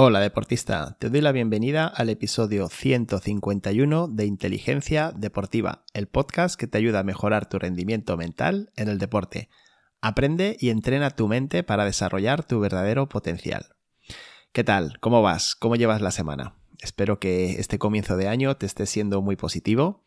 Hola deportista, te doy la bienvenida al episodio 151 de Inteligencia Deportiva, el podcast que te ayuda a mejorar tu rendimiento mental en el deporte. Aprende y entrena tu mente para desarrollar tu verdadero potencial. ¿Qué tal? ¿Cómo vas? ¿Cómo llevas la semana? Espero que este comienzo de año te esté siendo muy positivo.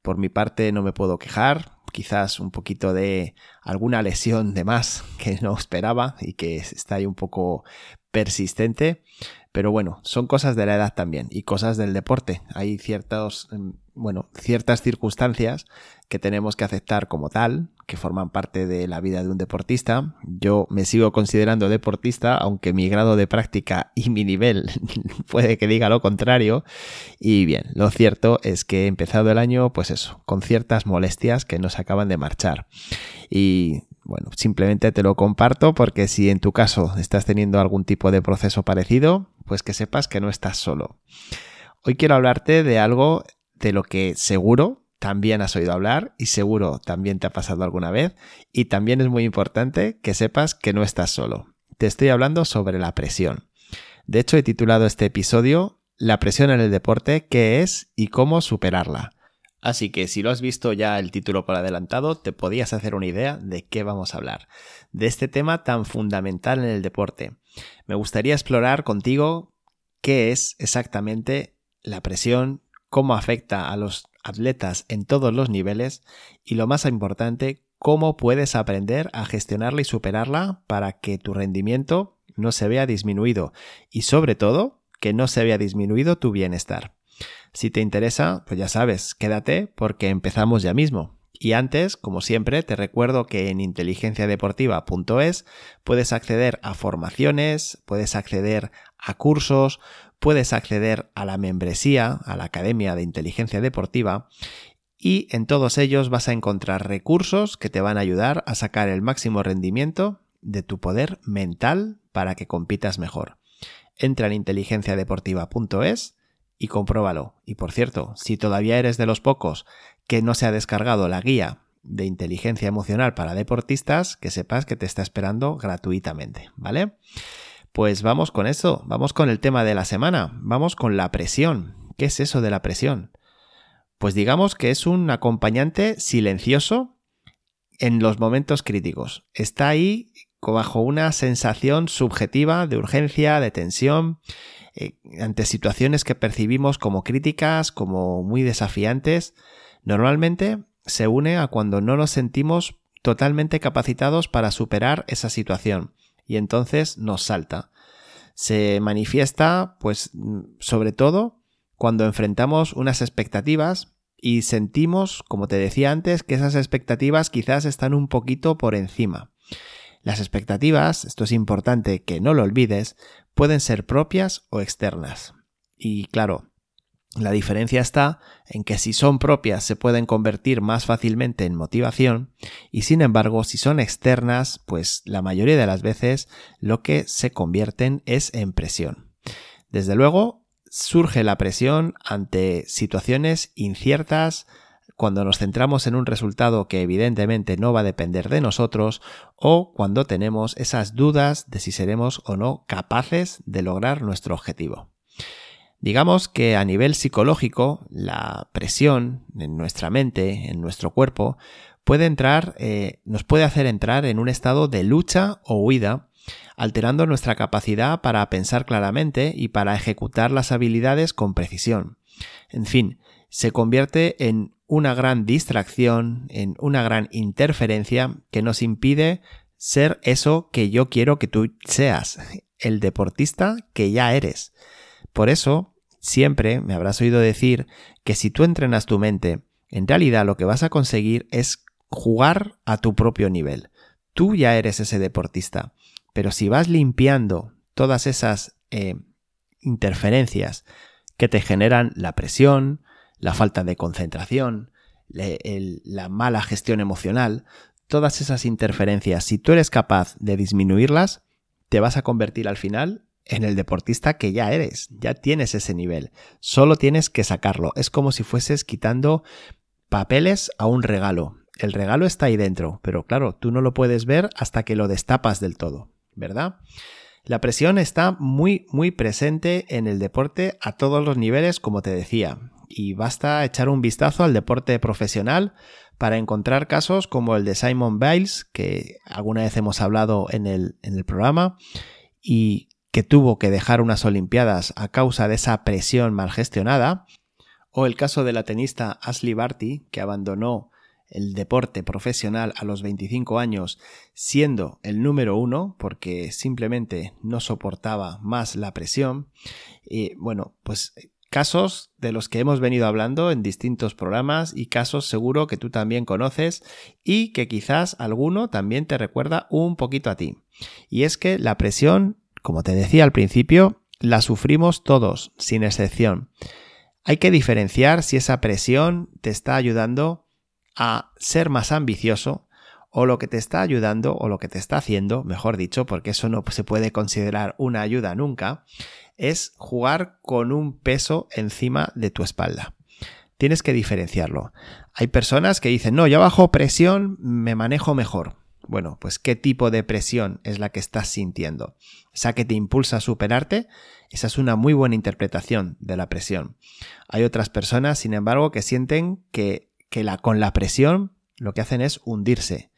Por mi parte no me puedo quejar, quizás un poquito de alguna lesión de más que no esperaba y que está ahí un poco persistente, pero bueno, son cosas de la edad también y cosas del deporte. Hay ciertos, mm, bueno, ciertas circunstancias que tenemos que aceptar como tal, que forman parte de la vida de un deportista. Yo me sigo considerando deportista, aunque mi grado de práctica y mi nivel puede que diga lo contrario. Y bien, lo cierto es que he empezado el año, pues eso, con ciertas molestias que nos acaban de marchar. Y bueno, simplemente te lo comparto porque si en tu caso estás teniendo algún tipo de proceso parecido, pues que sepas que no estás solo. Hoy quiero hablarte de algo de lo que seguro también has oído hablar y seguro también te ha pasado alguna vez y también es muy importante que sepas que no estás solo. Te estoy hablando sobre la presión. De hecho, he titulado este episodio La presión en el deporte, qué es y cómo superarla. Así que si lo has visto ya el título por adelantado, te podías hacer una idea de qué vamos a hablar, de este tema tan fundamental en el deporte. Me gustaría explorar contigo qué es exactamente la presión, cómo afecta a los atletas en todos los niveles y lo más importante, cómo puedes aprender a gestionarla y superarla para que tu rendimiento no se vea disminuido y sobre todo que no se vea disminuido tu bienestar. Si te interesa, pues ya sabes, quédate porque empezamos ya mismo. Y antes, como siempre, te recuerdo que en inteligenciadeportiva.es puedes acceder a formaciones, puedes acceder a cursos, puedes acceder a la membresía, a la Academia de Inteligencia Deportiva y en todos ellos vas a encontrar recursos que te van a ayudar a sacar el máximo rendimiento de tu poder mental para que compitas mejor. Entra en inteligenciadeportiva.es y compruébalo. Y por cierto, si todavía eres de los pocos que no se ha descargado la guía de inteligencia emocional para deportistas, que sepas que te está esperando gratuitamente, ¿vale? Pues vamos con eso, vamos con el tema de la semana, vamos con la presión. ¿Qué es eso de la presión? Pues digamos que es un acompañante silencioso en los momentos críticos. Está ahí bajo una sensación subjetiva de urgencia, de tensión, eh, ante situaciones que percibimos como críticas, como muy desafiantes, normalmente se une a cuando no nos sentimos totalmente capacitados para superar esa situación y entonces nos salta. Se manifiesta, pues, sobre todo cuando enfrentamos unas expectativas y sentimos, como te decía antes, que esas expectativas quizás están un poquito por encima. Las expectativas, esto es importante que no lo olvides, pueden ser propias o externas. Y claro, la diferencia está en que si son propias se pueden convertir más fácilmente en motivación y sin embargo si son externas pues la mayoría de las veces lo que se convierten es en presión. Desde luego surge la presión ante situaciones inciertas, cuando nos centramos en un resultado que evidentemente no va a depender de nosotros o cuando tenemos esas dudas de si seremos o no capaces de lograr nuestro objetivo. Digamos que a nivel psicológico, la presión en nuestra mente, en nuestro cuerpo, puede entrar, eh, nos puede hacer entrar en un estado de lucha o huida, alterando nuestra capacidad para pensar claramente y para ejecutar las habilidades con precisión. En fin, se convierte en una gran distracción, en una gran interferencia que nos impide ser eso que yo quiero que tú seas, el deportista que ya eres. Por eso, siempre me habrás oído decir que si tú entrenas tu mente, en realidad lo que vas a conseguir es jugar a tu propio nivel. Tú ya eres ese deportista, pero si vas limpiando todas esas eh, interferencias que te generan la presión, la falta de concentración, la mala gestión emocional, todas esas interferencias, si tú eres capaz de disminuirlas, te vas a convertir al final en el deportista que ya eres, ya tienes ese nivel, solo tienes que sacarlo, es como si fueses quitando papeles a un regalo. El regalo está ahí dentro, pero claro, tú no lo puedes ver hasta que lo destapas del todo, ¿verdad? La presión está muy, muy presente en el deporte a todos los niveles, como te decía, y basta echar un vistazo al deporte profesional para encontrar casos como el de Simon Biles, que alguna vez hemos hablado en el, en el programa, y que tuvo que dejar unas Olimpiadas a causa de esa presión mal gestionada, o el caso de la tenista Ashley Barty, que abandonó el deporte profesional a los 25 años siendo el número uno porque simplemente no soportaba más la presión. Y bueno, pues casos de los que hemos venido hablando en distintos programas y casos seguro que tú también conoces y que quizás alguno también te recuerda un poquito a ti. Y es que la presión, como te decía al principio, la sufrimos todos, sin excepción. Hay que diferenciar si esa presión te está ayudando a ser más ambicioso o lo que te está ayudando o lo que te está haciendo, mejor dicho, porque eso no se puede considerar una ayuda nunca, es jugar con un peso encima de tu espalda. Tienes que diferenciarlo. Hay personas que dicen, no, yo bajo presión me manejo mejor. Bueno, pues ¿qué tipo de presión es la que estás sintiendo? ¿Esa que te impulsa a superarte? Esa es una muy buena interpretación de la presión. Hay otras personas, sin embargo, que sienten que, que la, con la presión lo que hacen es hundirse.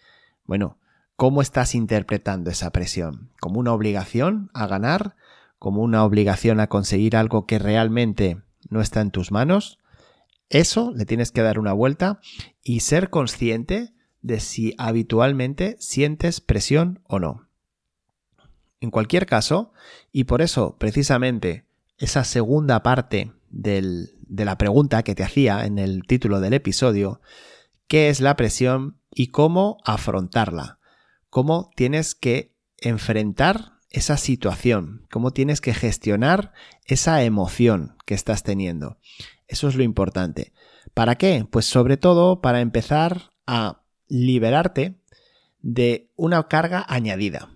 Bueno, ¿cómo estás interpretando esa presión? ¿Como una obligación a ganar? como una obligación a conseguir algo que realmente no está en tus manos, eso le tienes que dar una vuelta y ser consciente de si habitualmente sientes presión o no. En cualquier caso, y por eso precisamente esa segunda parte de la pregunta que te hacía en el título del episodio, ¿qué es la presión y cómo afrontarla? ¿Cómo tienes que enfrentar esa situación, cómo tienes que gestionar esa emoción que estás teniendo. Eso es lo importante. ¿Para qué? Pues sobre todo para empezar a liberarte de una carga añadida.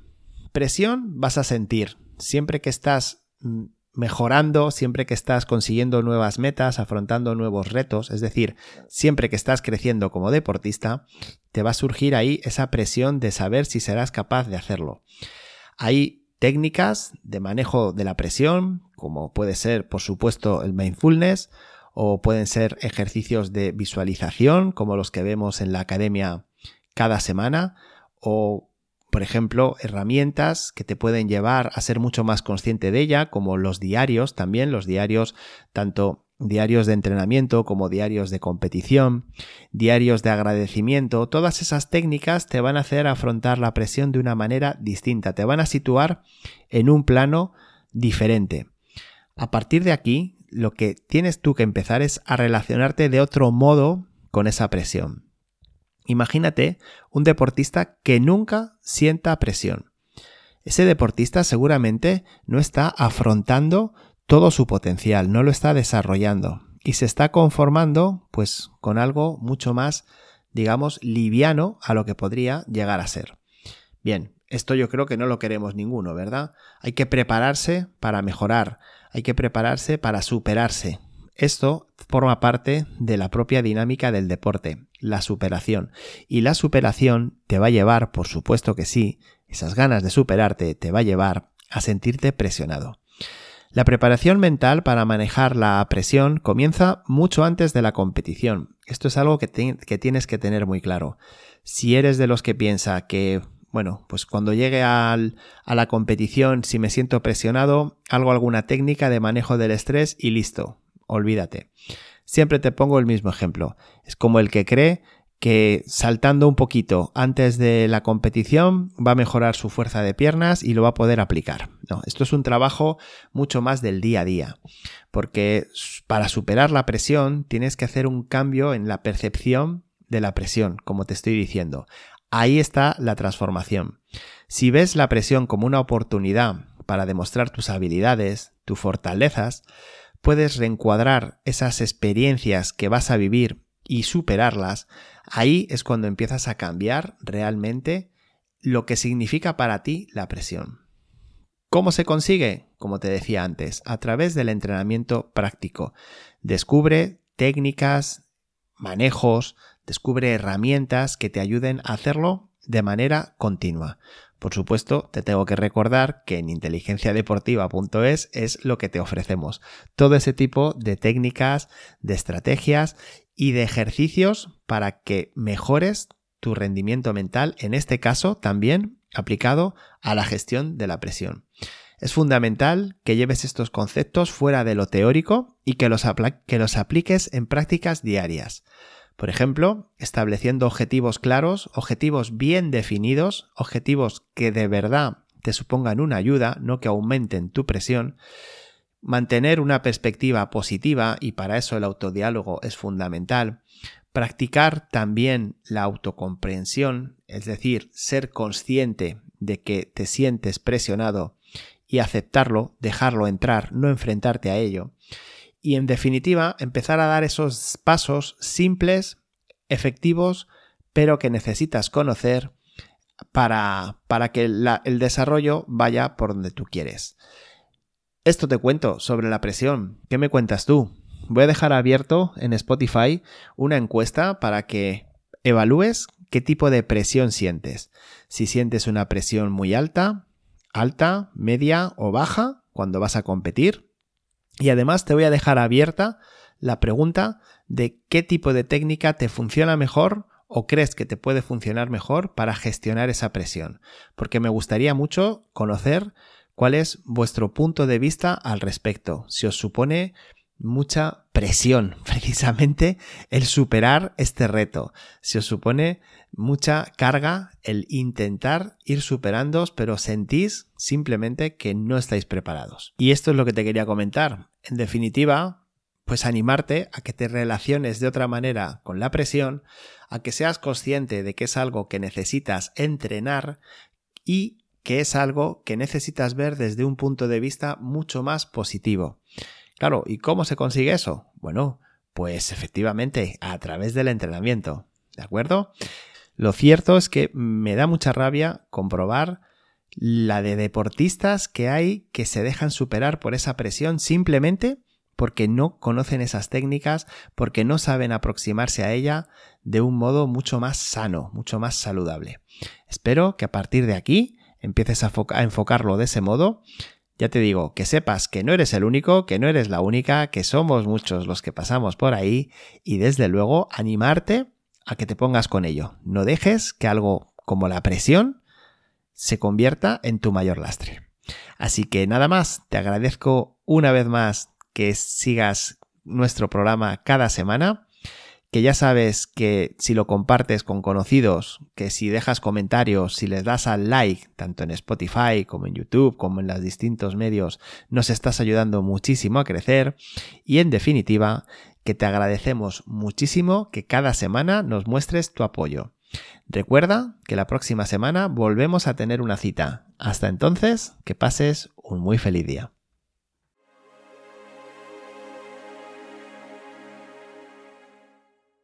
Presión vas a sentir siempre que estás mm, mejorando, siempre que estás consiguiendo nuevas metas, afrontando nuevos retos, es decir, siempre que estás creciendo como deportista, te va a surgir ahí esa presión de saber si serás capaz de hacerlo. Hay técnicas de manejo de la presión, como puede ser, por supuesto, el mindfulness, o pueden ser ejercicios de visualización, como los que vemos en la academia cada semana, o, por ejemplo, herramientas que te pueden llevar a ser mucho más consciente de ella, como los diarios también, los diarios tanto diarios de entrenamiento como diarios de competición, diarios de agradecimiento, todas esas técnicas te van a hacer afrontar la presión de una manera distinta, te van a situar en un plano diferente. A partir de aquí, lo que tienes tú que empezar es a relacionarte de otro modo con esa presión. Imagínate un deportista que nunca sienta presión. Ese deportista seguramente no está afrontando todo su potencial, no lo está desarrollando y se está conformando pues con algo mucho más, digamos, liviano a lo que podría llegar a ser. Bien, esto yo creo que no lo queremos ninguno, ¿verdad? Hay que prepararse para mejorar, hay que prepararse para superarse. Esto forma parte de la propia dinámica del deporte, la superación. Y la superación te va a llevar, por supuesto que sí, esas ganas de superarte te va a llevar a sentirte presionado. La preparación mental para manejar la presión comienza mucho antes de la competición. Esto es algo que, tienes que tener muy claro. Si eres de los que piensa que, bueno, pues cuando llegue a la competición, si me siento presionado, hago alguna técnica de manejo del estrés y listo, olvídate. Siempre te pongo el mismo ejemplo. Es como el que cree que saltando un poquito antes de la competición va a mejorar su fuerza de piernas y lo va a poder aplicar. No, esto es un trabajo mucho más del día a día, porque para superar la presión tienes que hacer un cambio en la percepción de la presión, como te estoy diciendo. Ahí está la transformación. Si ves la presión como una oportunidad para demostrar tus habilidades, tus fortalezas, puedes reencuadrar esas experiencias que vas a vivir y superarlas Ahí es cuando empiezas a cambiar realmente lo que significa para ti la presión. ¿Cómo se consigue? Como te decía antes, a través del entrenamiento práctico. Descubre técnicas, manejos, descubre herramientas que te ayuden a hacerlo de manera continua. Por supuesto, te tengo que recordar que en inteligenciadeportiva.es es lo que te ofrecemos. Todo ese tipo de técnicas, de estrategias y de ejercicios para que mejores tu rendimiento mental, en este caso también aplicado a la gestión de la presión. Es fundamental que lleves estos conceptos fuera de lo teórico y que los, que los apliques en prácticas diarias. Por ejemplo, estableciendo objetivos claros, objetivos bien definidos, objetivos que de verdad te supongan una ayuda, no que aumenten tu presión, mantener una perspectiva positiva y para eso el autodiálogo es fundamental, practicar también la autocomprensión, es decir, ser consciente de que te sientes presionado y aceptarlo, dejarlo entrar, no enfrentarte a ello, y en definitiva empezar a dar esos pasos simples, efectivos, pero que necesitas conocer para, para que el desarrollo vaya por donde tú quieres. Esto te cuento sobre la presión. ¿Qué me cuentas tú? Voy a dejar abierto en Spotify una encuesta para que evalúes qué tipo de presión sientes. Si sientes una presión muy alta, alta, media o baja cuando vas a competir, y además te voy a dejar abierta la pregunta de qué tipo de técnica te funciona mejor o crees que te puede funcionar mejor para gestionar esa presión. Porque me gustaría mucho conocer cuál es vuestro punto de vista al respecto. Si os supone mucha presión precisamente el superar este reto. Si os supone mucha carga el intentar ir superándoos, pero sentís simplemente que no estáis preparados. Y esto es lo que te quería comentar. En definitiva, pues animarte a que te relaciones de otra manera con la presión, a que seas consciente de que es algo que necesitas entrenar y que es algo que necesitas ver desde un punto de vista mucho más positivo. Claro, ¿y cómo se consigue eso? Bueno, pues efectivamente a través del entrenamiento, ¿de acuerdo? Lo cierto es que me da mucha rabia comprobar la de deportistas que hay que se dejan superar por esa presión simplemente porque no conocen esas técnicas, porque no saben aproximarse a ella de un modo mucho más sano, mucho más saludable. Espero que a partir de aquí empieces a, enfocarlo de ese modo. Ya te digo, que sepas que no eres el único, que no eres la única, que somos muchos los que pasamos por ahí y desde luego animarte a que te pongas con ello. No dejes que algo como la presión se convierta en tu mayor lastre. Así que nada más, te agradezco una vez más que sigas nuestro programa cada semana, que ya sabes que si lo compartes con conocidos, que si dejas comentarios, si les das al like, tanto en Spotify como en YouTube, como en los distintos medios, nos estás ayudando muchísimo a crecer y en definitiva, que te agradecemos muchísimo que cada semana nos muestres tu apoyo. Recuerda que la próxima semana volvemos a tener una cita. Hasta entonces, que pases un muy feliz día.